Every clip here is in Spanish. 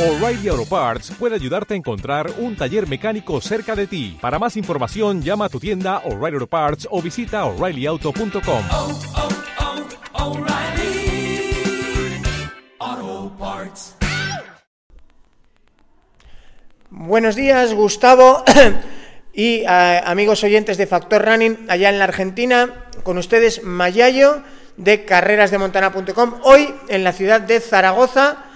O'Reilly Auto Parts puede ayudarte a encontrar un taller mecánico cerca de ti. Para más información, llama a tu tienda O'Reilly Auto Parts o visita oreillyauto.com. oh, oh, Parts. Buenos días, Gustavo y eh, amigos oyentes de Factor Running allá en la Argentina. Con ustedes Mayayo de carrerasdemontana.com. Hoy en la ciudad de Zaragoza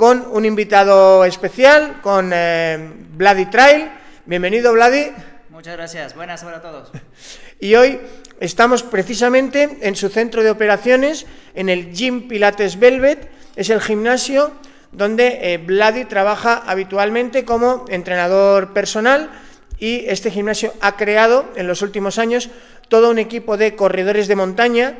con un invitado especial, con eh, Vladi Trail. Bienvenido, Vladi. Muchas gracias, buenas para todos. Y hoy estamos precisamente en su centro de operaciones, en el Gym Pilates Velvet. Es el gimnasio donde eh, Vladi trabaja habitualmente como entrenador personal y este gimnasio ha creado en los últimos años todo un equipo de corredores de montaña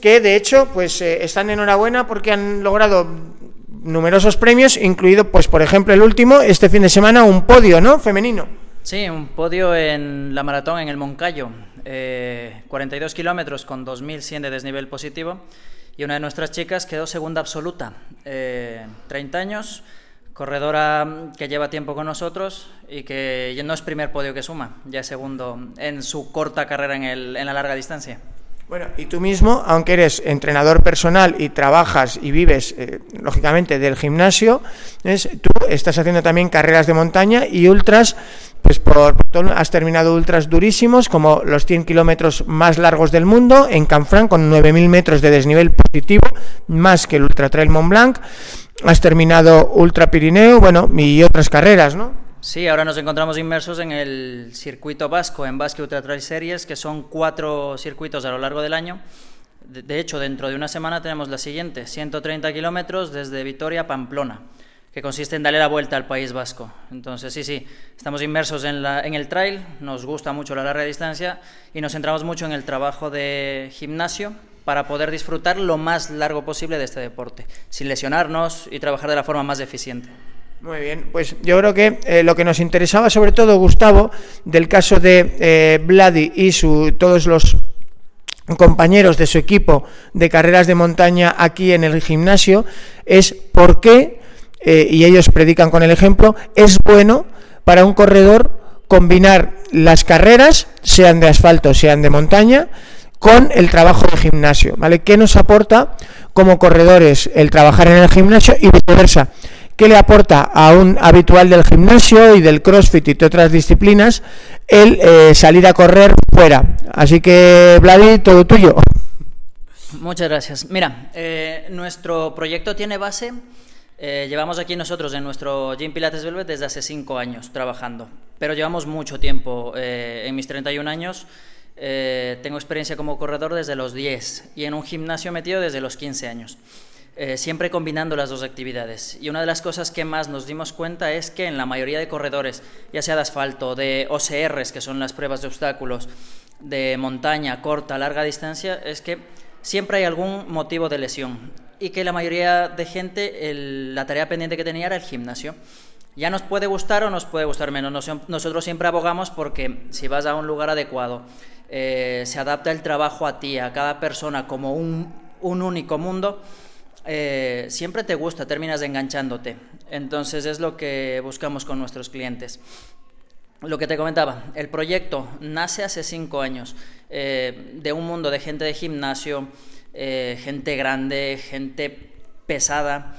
que de hecho pues eh, están enhorabuena porque han logrado numerosos premios, incluido pues por ejemplo el último este fin de semana un podio, ¿no? Femenino. Sí, un podio en la maratón en el Moncayo, eh, 42 kilómetros con 2.100 de desnivel positivo y una de nuestras chicas quedó segunda absoluta, eh, 30 años, corredora que lleva tiempo con nosotros y que no es primer podio que suma, ya es segundo en su corta carrera en la larga distancia. Bueno, y tú mismo, aunque eres entrenador personal y trabajas y vives, eh, lógicamente, del gimnasio, es, tú estás haciendo también carreras de montaña y ultras, pues por, por has terminado ultras durísimos, como los 100 kilómetros más largos del mundo, en Canfranc, con 9.000 metros de desnivel positivo, más que el Ultra Trail Mont Blanc. Has terminado Ultra Pirineo, bueno, y otras carreras, ¿no? Sí, ahora nos encontramos inmersos en el circuito vasco, en Basque Ultra Trail Series, que son cuatro circuitos a lo largo del año. De, hecho, dentro de una semana tenemos la siguiente, 130 kilómetros desde Vitoria a Pamplona, que consiste en darle la vuelta al País Vasco. Entonces, sí, sí, estamos inmersos en, en el trail, nos gusta mucho la larga distancia y nos centramos mucho en el trabajo de gimnasio para poder disfrutar lo más largo posible de este deporte, sin lesionarnos y trabajar de la forma más eficiente. Muy bien, pues yo creo que eh, lo que nos interesaba sobre todo, Gustavo, del caso de eh, Vladi y su, todos los compañeros de su equipo de carreras de montaña aquí en el gimnasio, es por qué, eh, y ellos predican con el ejemplo, es bueno para un corredor combinar las carreras, sean de asfalto, sean de montaña, con el trabajo de gimnasio, ¿vale? ¿Qué nos aporta como corredores el trabajar en el gimnasio y viceversa? ¿Qué le aporta a un habitual del gimnasio y del CrossFit y de otras disciplinas el eh, salir a correr fuera? Así que, Vladi, todo tuyo. Muchas gracias. Mira, eh, nuestro proyecto tiene base. eh, llevamos aquí nosotros en nuestro Gym Pilates Velvet desde hace cinco años trabajando, pero llevamos mucho tiempo. en mis 31 años tengo experiencia como corredor desde los 10 y en un gimnasio metido desde los 15 años. Eh, siempre combinando las dos actividades. Y una de las cosas que más nos dimos cuenta es que en la mayoría de corredores, ya sea de asfalto, de OCRs, que son las pruebas de obstáculos, de montaña, corta, larga distancia, es que siempre hay algún motivo de lesión. Y que la mayoría de gente, la tarea pendiente que tenía era el gimnasio. Ya nos puede gustar o nos puede gustar menos. Nos- Nosotros siempre abogamos porque si vas a un lugar adecuado, eh, se adapta el trabajo a ti, a cada persona como un, un único mundo, eh, siempre te gusta, terminas enganchándote. Entonces es lo que buscamos con nuestros clientes. Lo que te comentaba, el proyecto nace hace cinco años eh, de un mundo de gente de gimnasio, eh, gente grande, gente pesada,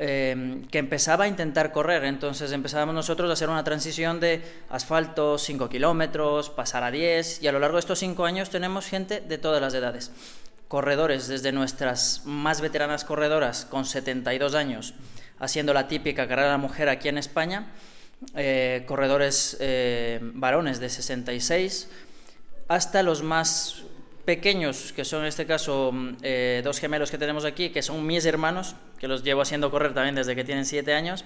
eh, que empezaba a intentar correr. Entonces empezábamos nosotros a hacer una transición de asfalto, 5 kilómetros, pasar a 10, y a lo largo de estos cinco años tenemos gente de todas las edades. Corredores, desde nuestras más veteranas corredoras con 72 años, haciendo la típica carrera de mujer aquí en España, eh, corredores eh, varones de 66, hasta los más pequeños, que son en este caso mm, eh, dos gemelos que tenemos aquí, que son mis hermanos, que los llevo haciendo correr también desde que tienen 7 años,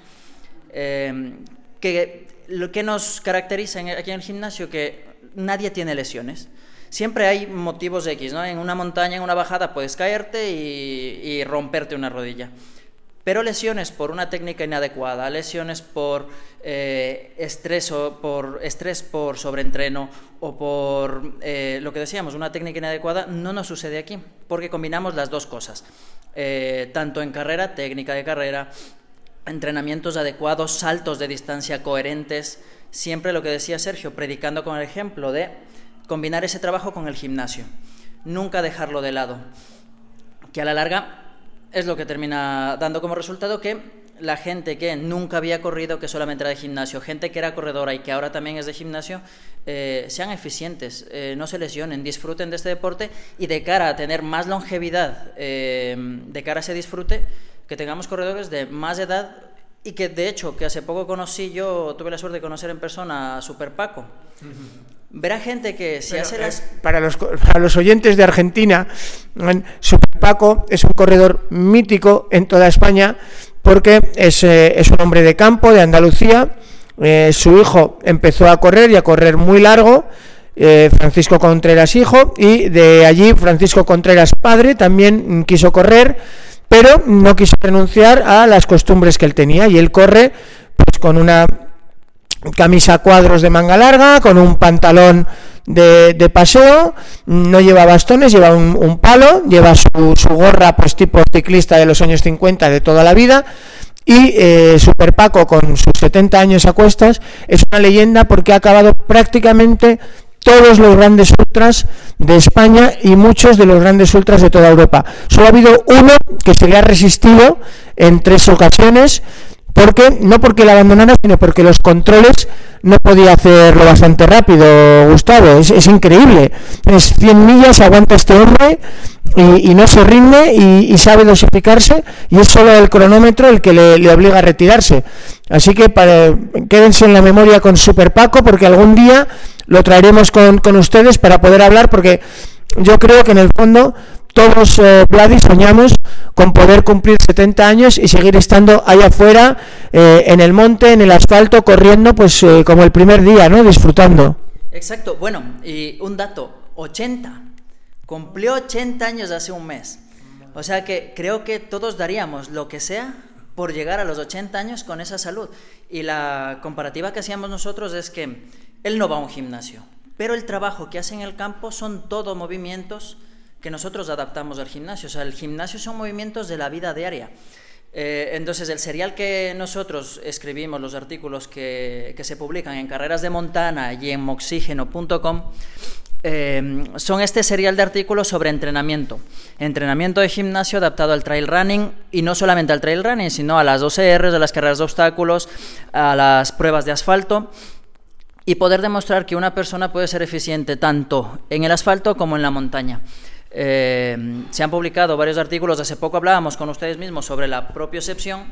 eh, que lo que nos caracteriza aquí en el gimnasio que nadie tiene lesiones. Siempre hay motivos X, ¿no? En una montaña, en una bajada, puedes caerte y, romperte una rodilla. Pero lesiones por una técnica inadecuada, lesiones por eh, estrés, o por estrés por sobreentreno o por eh, lo que decíamos, una técnica inadecuada, no nos sucede aquí, porque combinamos las dos cosas. Eh, tanto en carrera, técnica de carrera, entrenamientos adecuados, saltos de distancia coherentes, siempre lo que decía Sergio, predicando con el ejemplo de combinar ese trabajo con el gimnasio, nunca dejarlo de lado, que a la larga es lo que termina dando como resultado que la gente que nunca había corrido, que solamente era de gimnasio, gente que era corredora y que ahora también es de gimnasio, eh, sean eficientes, eh, no se lesionen, disfruten de este deporte y de cara a tener más longevidad, eh, de cara a ese disfrute, que tengamos corredores de más edad y que de hecho, que hace poco conocí, yo tuve la suerte de conocer en persona a Super Paco. A gente que si hace las... Para los, para los oyentes de Argentina, Super Paco es un corredor mítico en toda España porque es, es un hombre de campo, de Andalucía. Eh, su hijo empezó a correr y a correr muy largo. Eh, Francisco Contreras hijo y de allí Francisco Contreras padre también quiso correr pero no quiso renunciar a las costumbres que él tenía y él corre pues con una camisa cuadros de manga larga, con un pantalón de, paseo, no lleva bastones, lleva un, palo, lleva su, su, gorra pues tipo ciclista de los años 50 de toda la vida y eh, Super Paco con sus 70 años a cuestas es una leyenda porque ha acabado prácticamente todos los grandes ultras de España y muchos de los grandes ultras de toda Europa. Solo ha habido uno que se le ha resistido en tres ocasiones, porque no porque la abandonara, sino porque los controles no podía hacerlo bastante rápido, Gustavo. Es, increíble. Es 100 millas, aguanta este hombre y, no se rinde y, sabe dosificarse y es solo el cronómetro el que le, obliga a retirarse. Así que quédense en la memoria con Super Paco porque algún día lo traeremos con, con ustedes para poder hablar porque yo creo que en el fondo todos, eh, soñamos con poder cumplir 70 años y seguir estando ahí afuera, eh, en el monte, en el asfalto, corriendo, pues eh, como el primer día, ¿no? Disfrutando. Exacto. Bueno, y un dato, 80. Cumplió 80 años hace un mes. O sea que creo que todos daríamos lo que sea por llegar a los 80 años con esa salud. Y la comparativa que hacíamos nosotros es que él no va a un gimnasio, pero el trabajo que hace en el campo son todo movimientos que nosotros adaptamos al gimnasio. O sea, el gimnasio son movimientos de la vida diaria. Eh, entonces, el serial que nosotros escribimos, los artículos que, que se publican en Carreras de Montana y en moxígeno.com, eh, son este serial de artículos sobre entrenamiento. Entrenamiento de gimnasio adaptado al trail running y no solamente al trail running, sino a las OCRs, a las carreras de obstáculos, a las pruebas de asfalto y poder demostrar que una persona puede ser eficiente tanto en el asfalto como en la montaña. Eh, se han publicado varios artículos, hace poco hablábamos con ustedes mismos sobre la propiocepción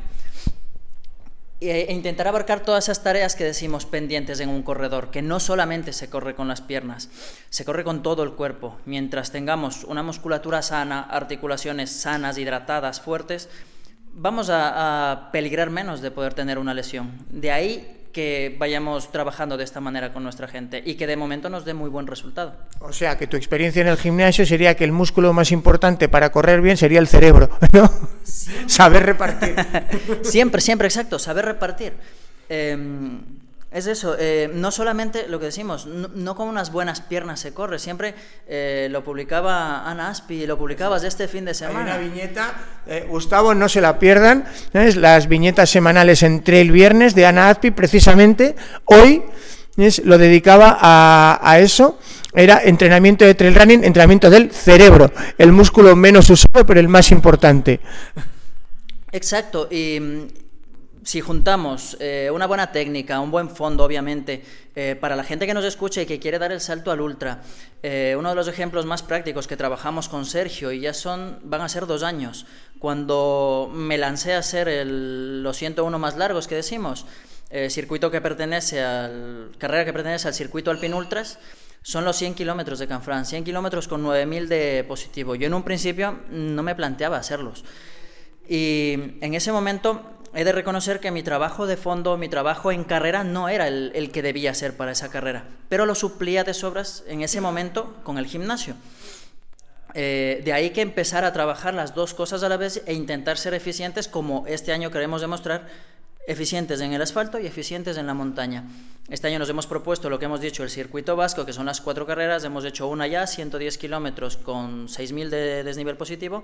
e, intentar abarcar todas esas tareas que decimos pendientes en un corredor, que no solamente se corre con las piernas, se corre con todo el cuerpo. Mientras tengamos una musculatura sana, articulaciones sanas, hidratadas, fuertes, vamos a peligrar menos de poder tener una lesión. De ahí que vayamos trabajando de esta manera con nuestra gente y que de momento nos dé muy buen resultado. O sea, que tu experiencia en el gimnasio sería que el músculo más importante para correr bien sería el cerebro, ¿no? saber repartir. siempre, siempre, exacto, saber repartir. Eh, es eso, eh, no solamente lo que decimos, no, no, con unas buenas piernas se corre, siempre eh, lo publicaba Ana Aspi, lo publicabas este fin de semana. Hay una viñeta, eh, Gustavo, no se la pierdan, es las viñetas semanales entre el viernes de Ana Aspi, precisamente hoy es, lo dedicaba a, a eso, era entrenamiento de trail running, entrenamiento del cerebro, el músculo menos usado, pero el más importante. Exacto, y, si juntamos eh, una buena técnica, un buen fondo, obviamente, eh, para la gente que nos escucha y que quiere dar el salto al ultra, eh, uno de los ejemplos más prácticos que trabajamos con Sergio, y ya son, van a ser dos años, cuando me lancé a hacer los 101 más largos que decimos, circuito que pertenece al, carrera que pertenece al circuito Alpin Ultras, son los 100 kilómetros de Canfrán, 100 kilómetros con 9.000 de positivo. Yo en un principio no me planteaba hacerlos. Y en ese momento he de reconocer que mi trabajo de fondo, mi trabajo en carrera no era el, que debía ser para esa carrera, pero lo suplía de sobras en ese momento con el gimnasio. Eh, de ahí que empezar a trabajar las dos cosas a la vez e intentar ser eficientes como este año queremos demostrar eficientes en el asfalto y eficientes en la montaña. Este año nos hemos propuesto lo que hemos dicho, el circuito vasco, que son las cuatro carreras. Hemos hecho una ya, 110 kilómetros con 6.000 de desnivel positivo,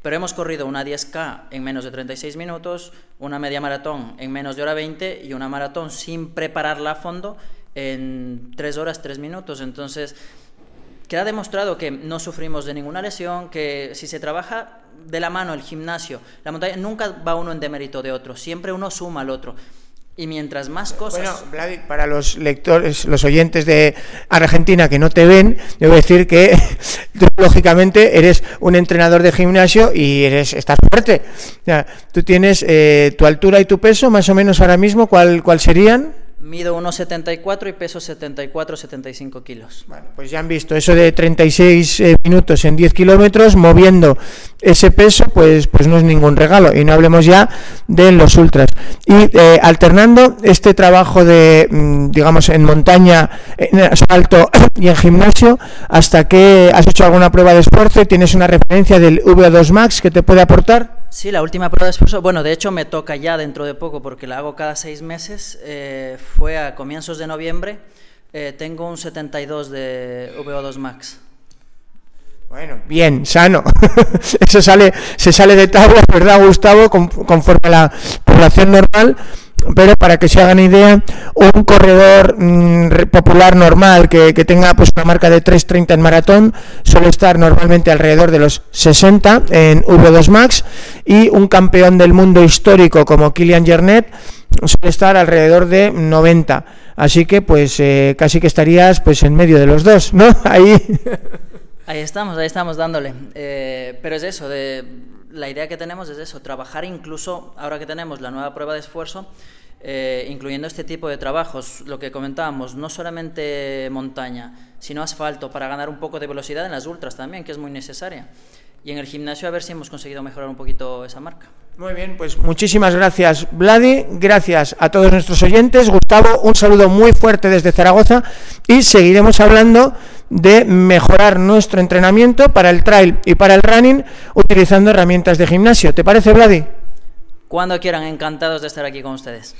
pero hemos corrido una 10K en menos de 36 minutos, una media maratón en menos de hora 20 y una maratón sin prepararla a fondo en 3 horas 3 minutos. Entonces, queda demostrado que no sufrimos de ninguna lesión, que si se trabaja de la mano el gimnasio, la montaña, nunca va uno en demérito de otro, siempre uno suma al otro. Y mientras más cosas... Bueno, para los lectores, los oyentes de Argentina que no te ven, debo decir que tú, lógicamente eres un entrenador de gimnasio y eres estás fuerte. O tú tienes eh, tu altura y tu peso, más o menos ahora mismo, ¿cuál, cuál serían? Mido 1,74 y peso 74-75 kilos. Bueno, pues ya han visto eso de 36 eh, minutos en 10 kilómetros moviendo ese peso, pues, pues no es ningún regalo. Y no hablemos ya de los ultras. Y eh, alternando este trabajo de, mm, digamos, en montaña, en asfalto y en gimnasio, hasta que has hecho alguna prueba de esfuerzo y tienes una referencia del VO2 Max que te puede aportar. Sí, la última prueba de esfuerzo, bueno, de hecho me toca ya dentro de poco porque la hago cada seis meses. eh, fue a comienzos de noviembre. eh, tengo un 72 de VO2 Max. Bueno, bien, sano. Eso sale, se sale de tablas, ¿verdad, Gustavo? Con- conforme a la población normal. Pero para que se hagan idea, un corredor mm, popular normal que, tenga pues una marca de 3.30 en maratón suele estar normalmente alrededor de los 60 en V2 Max y un campeón del mundo histórico como Kilian Jornet suele estar alrededor de 90. Así que pues eh, casi que estarías pues en medio de los dos, ¿no? Ahí. Ahí estamos, ahí estamos dándole. Eh, pero es eso, de, la idea que tenemos es eso, trabajar incluso, ahora que tenemos la nueva prueba de esfuerzo, eh, incluyendo este tipo de trabajos, lo que comentábamos, no solamente montaña, sino asfalto, para ganar un poco de velocidad en las ultras también, que es muy necesaria. Y en el gimnasio a ver si hemos conseguido mejorar un poquito esa marca. Muy bien, pues muchísimas gracias, Vladi. Gracias a todos nuestros oyentes. Gustavo, un saludo muy fuerte desde Zaragoza y seguiremos hablando de mejorar nuestro entrenamiento para el trail y para el running utilizando herramientas de gimnasio. ¿Te parece, Vladi? Cuando quieran, encantados de estar aquí con ustedes.